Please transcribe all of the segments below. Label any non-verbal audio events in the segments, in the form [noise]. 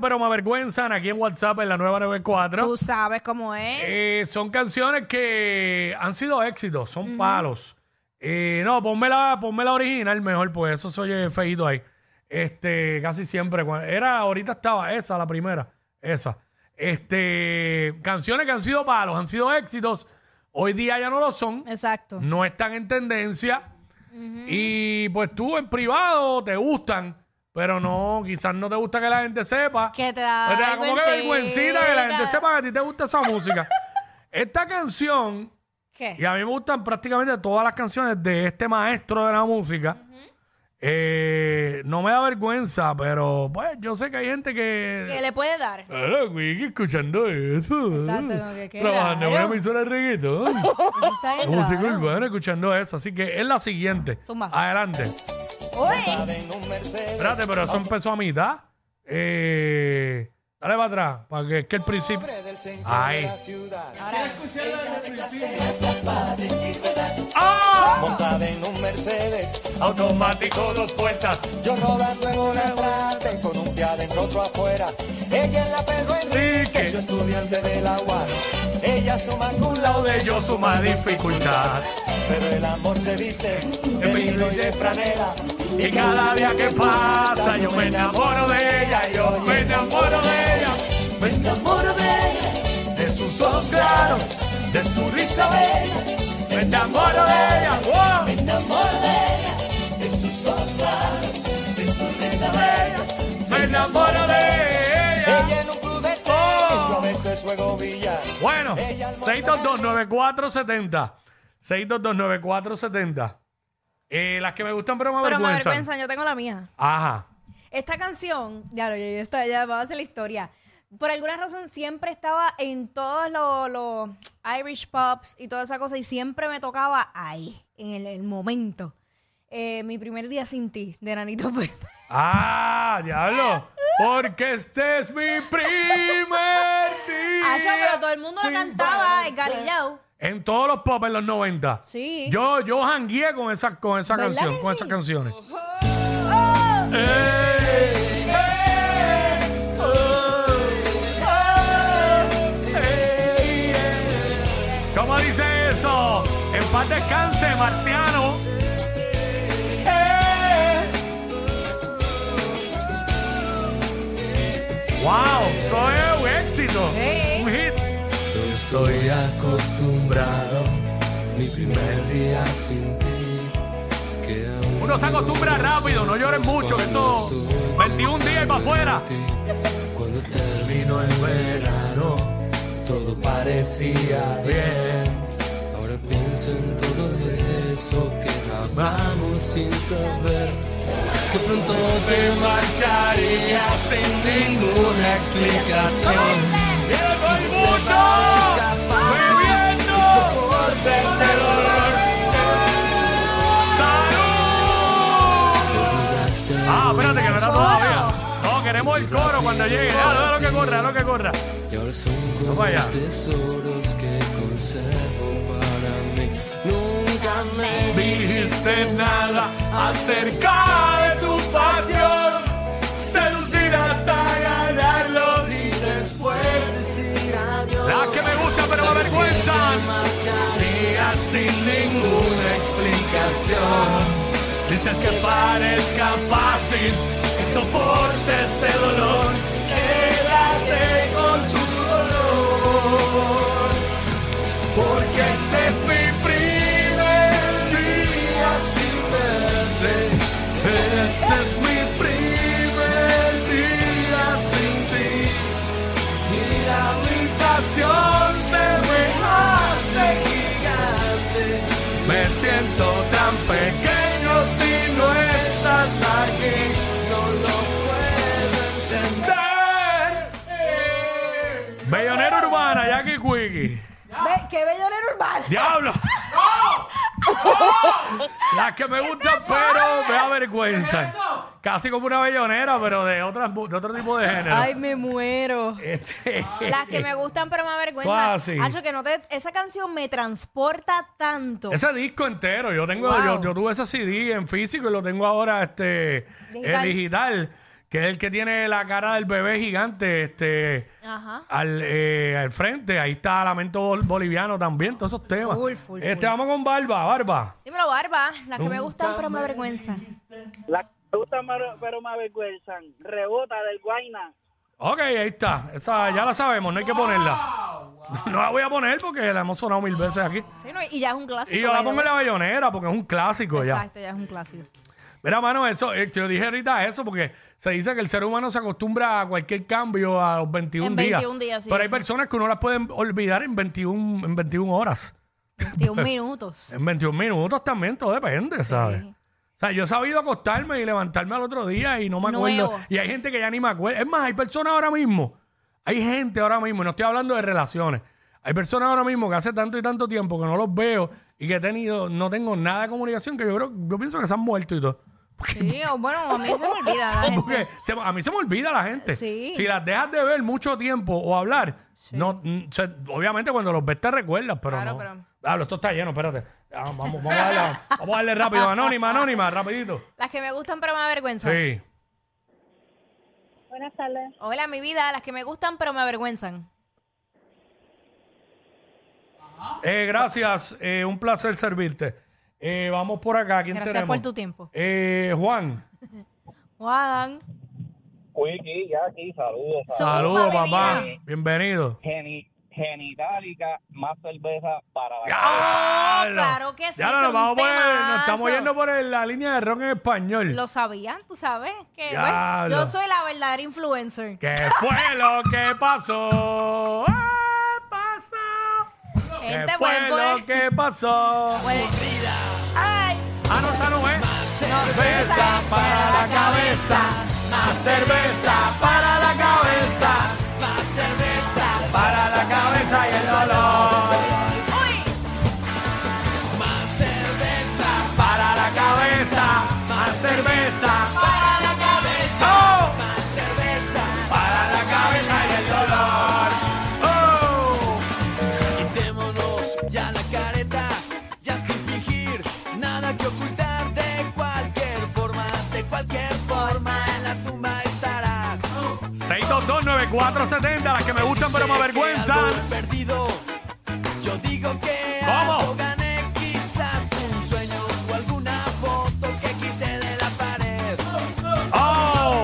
pero me avergüenzan aquí en WhatsApp en la nueva 94. Tú sabes cómo es. Eh, son canciones que han sido éxitos, son palos. Eh, no, ponme la, ponme la original mejor, pues eso se oye feíto ahí. Este, casi siempre. cua- Era, ahorita estaba esa, la primera. Esa. Este, canciones que han sido palos, han sido éxitos. Hoy día ya no lo son. Exacto. No están en tendencia. Y pues tú en privado te gustan, pero no, quizás no te gusta que la gente sepa. Que te da te da como que vergüencita. que la gente sepa que a ti te gusta esa música. [laughs] Esta canción, ¿Qué? y a mí me gustan prácticamente todas las canciones de este maestro de la música. Eh, no me da vergüenza, pero pues yo sé que hay gente que. Que le puede dar. Wiki, escuchando eso. Exacto, como que qué Trabajando en una emisora de reggaetón. [laughs] Música urbana, escuchando eso. Así que es la siguiente. Zumba. Adelante. Uy, Espérate, pero eso empezó a mitad. Eh, dale para atrás, para que es que el principio. Ahí. ¡Ah! Montada en un Mercedes, Automático, dos puertas. yo rodando en una estrada con un pie adentro otro afuera. Ella es la Pedro Enrique. Yo estudiante de la UAS. Ella suma un Lado de yo suma dificultad. pero el amor se viste de vino y de franela. Y cada día que pasa yo me enamoro de ella, yo me enamoro de ella, me enamoro de ella, de sus ojos claros, de su risa bella, me enamoro de ella, wow. me enamoro de ella, de sus ojos claros, de su risa bella, me enamoro de ella. Ella en un club de tenis, Oh. a veces juego billar. Bueno, 6229470, 6229470. Eh, las que me gustan pero me pero me avergüenzan. avergüenzan, yo tengo la mía. Ajá. Esta canción, ya, ya, ya, está, ya vamos a hacer la historia. Por alguna razón siempre estaba en todos los los Irish Pops y toda esa cosa y siempre me tocaba ahí, en el, el momento. Eh, mi primer día sin ti, de Nanito [laughs] Pérez. Ah, diablo. Porque este es mi primer [laughs] día. Ah, yo, pero todo el mundo la sin cantaba, el verte. En todos los pop en los 90. Sí. Yo, yo jangueé con esa, con esa ¿Verdad canción, que con sí? esas canciones. Oh. Ey, ey, oh, oh, ey, ey. ¿Cómo dice eso? En paz descanse, marciano. Ey. ¡Wow! Eso es un éxito. Un hit. Estoy acostumbrado, mi primer día sin ti. Uno se acostumbra rápido, no llores mucho, que eso 21 días y para afuera. Cuando terminó el verano, todo parecía bien. Ahora pienso en todo eso que amamos sin saber. Que pronto te marcharías sin ninguna explicación. Ah, espérate, que no era todavía. No, queremos el coro cuando llegue. Déjalo, déjalo que corra, déjalo que corra. Vamos allá. tesoros que conservo para mí. Nunca me Dijiste nada acerca de tu pasión. Sin ninguna explicación. Dices que parezca fácil y soporte este dolor. Con siento tan pequeño si no estás aquí. No lo puedo entender. Bellonera Urbana, Jackie Quickie. Ve, ¡Qué bellonera urbana! ¡Diablo! [laughs] Las que me gustan, pero me da vergüenza. Casi como una bellonera, pero de, otras, de otro tipo de género. Ay, me muero. Este- Las que me gustan pero me avergüenzan. Fácil. Hacho, que no te, esa canción me transporta tanto. Ese disco entero, yo tengo, Wow. yo, yo tuve ese CD en físico y lo tengo ahora este Digital. en digital. que es el que tiene la cara del bebé gigante, este, Ajá. al, eh, al frente. Ahí está Lamento Bol- Boliviano también, todos esos temas. Full, full, este, full. vamos con Barba, Barba. Dímelo, Barba. Las que me gustan, pero me avergüenzan. La que me gusta pero, me avergüenzan. Rebota del Guayna. Ok, ahí está. Esa ya la sabemos, no hay que ponerla. [laughs] No la voy a poner porque la hemos sonado mil veces aquí. Sí, no, y ya es un clásico. Y yo la pongo en la bayonera porque es un clásico ya. Exacto, ya es un clásico. Mira, mano, eso, eh, te lo dije ahorita eso porque se dice que el ser humano se acostumbra a cualquier cambio a los 21 En días. 21 días, sí, Pero hay personas que uno las puede olvidar en 21, en 21 horas. 21 [laughs] minutos. En 21 minutos también, todo depende, ¿sabes? O sea, yo he sabido acostarme y levantarme al otro día y no me acuerdo. Nuevo. Y hay gente que ya ni me acuerda. Es más, hay personas ahora mismo, hay gente ahora mismo, y no estoy hablando de relaciones, hay personas ahora mismo que hace tanto y tanto tiempo que no los veo y que he tenido, no tengo nada de comunicación, que yo creo, yo pienso que se han muerto y todo. Sí, o bueno, a mí se me olvida la [laughs] Porque gente. se- a mí se me olvida la gente. Sí. Si las dejas de ver mucho tiempo o hablar, no, mm, obviamente cuando los ves te recuerdas, pero Claro, no. pero- Hablo, esto está lleno, espérate. Ah, Vamos, vamos, a darle, vamos a darle rápido. Anónima, anónima, rapidito. Las que me gustan, pero me avergüenzan. Sí. Buenas tardes. Hola, mi vida. Las que me gustan, pero me avergüenzan. Eh, gracias, eh, un placer servirte. Eh, vamos por acá. ¿Quién Gracias tenemos? por tu tiempo. Eh, Juan. [laughs] Juan. Wiki, ya aquí, saludos. Saludos, mi papá. Bienvenido. Geni, genitálica, más cerveza para la ¡Ya! claro que sí, Ya es nos, vamos un por el- nos temazo. estamos yendo por el- la línea de rock en español. Lo sabían, tú sabes. Que, Diablo. bueno, yo soy la verdadera influencer. ¿Qué fue lo que pasó? ¿Qué pasó? ¿Qué Gente, fue pueden lo poner- que pasó? Pueden- Ay, Ah, no, esa no es. cerveza para la cabeza, más cerveza para 6229470, las que me gustan pero me avergüenzan. perdido, yo digo que ¿Cómo? algo gané, quizás un sueño o alguna foto que quité de la pared. Oh,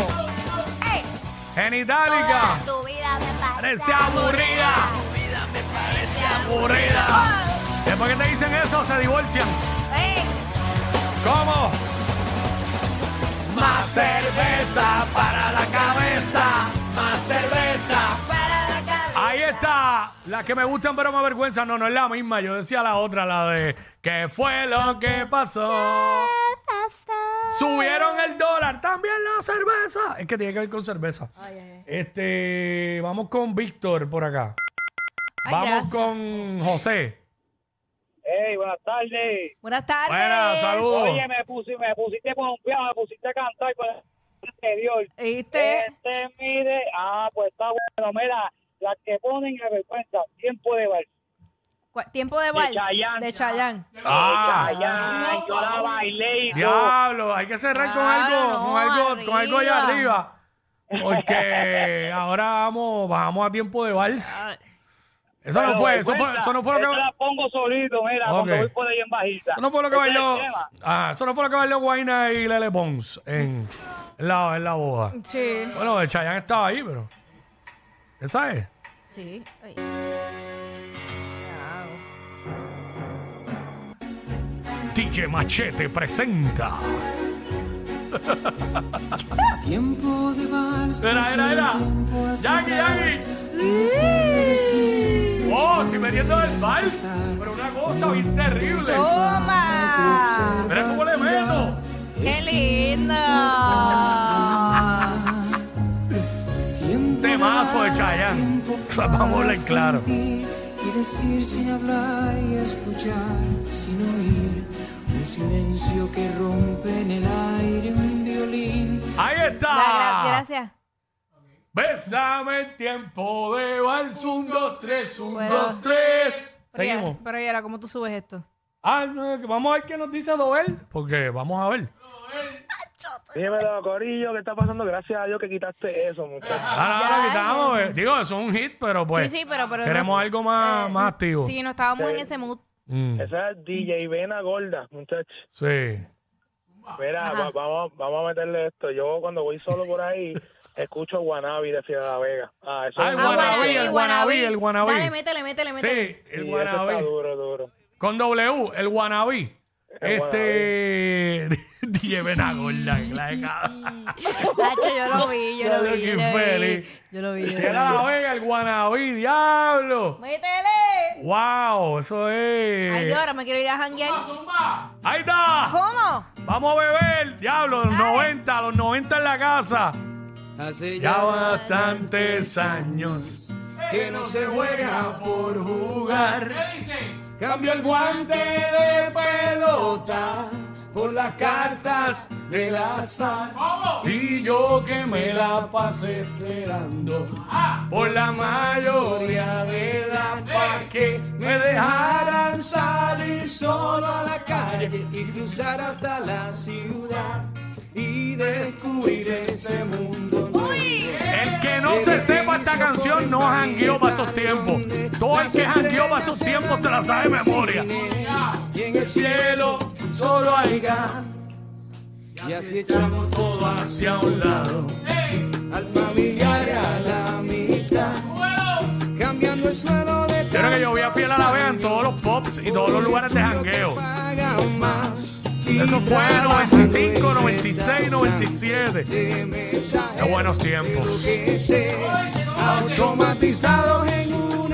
genitálica. tu vida me Parece aburrida. Tu vida me parece Aburrida. Después que te dicen eso, se divorcian. ¿Cómo? Más cerveza para la cabeza. Cerveza. para la cabeza. Ahí está. Las que me gustan pero me avergüenzan. No, no es la misma. Yo decía la otra, la de ¿Qué fue lo que pasó? Subieron el dólar. También la cerveza. Es que tiene que ver con cerveza. Ay, ay, ay. Este, vamos con Víctor por acá. Ay, vamos gracias. con José. Hey, buenas tardes. Buenas tardes. Buenas, saludos. Oye, me, puse, me pusiste pompeado, me pusiste a cantar con el anterior. ¿Viste? Este mide, ah, pues está bueno. Mira, las que ponen a vergüenza, tiempo de vals. Tiempo de vals. De Chayán. Ah, Allá, yo la bailé y todo. diablo, hay que cerrar con algo, no, con algo, con algo allá arriba. arriba. Porque ahora vamos, vamos a tiempo de vals. Eso no fue, eso fue, eso no fue lo que la pongo solito, mira, Ok. cuando voy por ahí en bajita. eso no fue lo que bailó. Ah, eso no fue lo que bailó Guayna y Lele Pons en, en la, en la boda. Sí. Bueno, el Chayanne estaba ahí, pero. ¿Esa es? Sí. Ay. DJ Machete presenta. Tiempo de vals. Era, era, era. Jackie, Jackie. Oh, estoy metiendo el vals. Pero una cosa bien terrible. ¡Toma! Mira cómo le meto. ¡Qué lindo! Temazo de Chayanne. Vamos a hablar claro. Y decir sin hablar y escuchar sin oír. Un silencio que rompe en el aire un violín. Ahí La está. gracias. Bésame en tiempo de vals. Un, dos, tres, un, Bueno. dos, tres. Pero ya- Seguimos. Pero ya, ¿cómo tú subes esto? Ah, no, que vamos a ver qué nos dice Doel. Porque vamos a ver. Dímelo, Corillo, ¿qué está pasando? Gracias a Dios que quitaste eso, muchachos. Ahora, ahora Ya, quitamos. eh. Digo, eso es un hit, pero pues. sí, sí, pero, pero Queremos no- algo más, eh, más activo. Sí, no estábamos en ese mood. Mm, Esa es DJ Vena Gorda, muchachos. sí. Mira, va- vamos, vamos a meterle esto. Yo cuando voy solo por ahí, [laughs] escucho Guanabi de Ciudad de la Vega. Ah, eso Ah, es el Ah, Guanabí, el Guanabí, el Guanabí. Dale, métele, métele, métele. Sí, el Sí, eso está Guanabí. duro, duro. Con W, el Guanabí. El Este. DJ Benagorda, [laughs] la de cada. Nacho, yo lo vi, yo Ya lo lo vi. que Yo lo feliz. vi. Yo lo vi. yo lo Ciudad de la Vega, el Guanabí, diablo. Métele. Wow, eso es. Ay, Dios, ahora me quiero ir a janguear. Ahí está. ¿Cómo? Vamos a beber, diablo, los 90, los 90 en la casa. Hace Ya bastantes años que no se juega por jugar. Cambio el guante de pelota por las cartas del azar. Y yo que me la pasé esperando por la mayoría de edad para que me dejaran salir solo a la calle y cruzar hasta la ciudad y descubrir ese mundo nuevo. El que no se sepa esta canción no jangueó para esos tiempos. Todo el que jangueó para esos tiempos se la sabe de memoria. Y en el cielo solo hay gas. Y así echamos todo hacia un lado. Al familiar y a la amistad. Cambiando el suelo de Yo creo que yo vi a Fiel a la Vega en todos los pops y todos los lugares de jangueo. Eso fue trabajando 95, en 96, esta 97. de mensajes Qué buenos tiempos. automatizados en una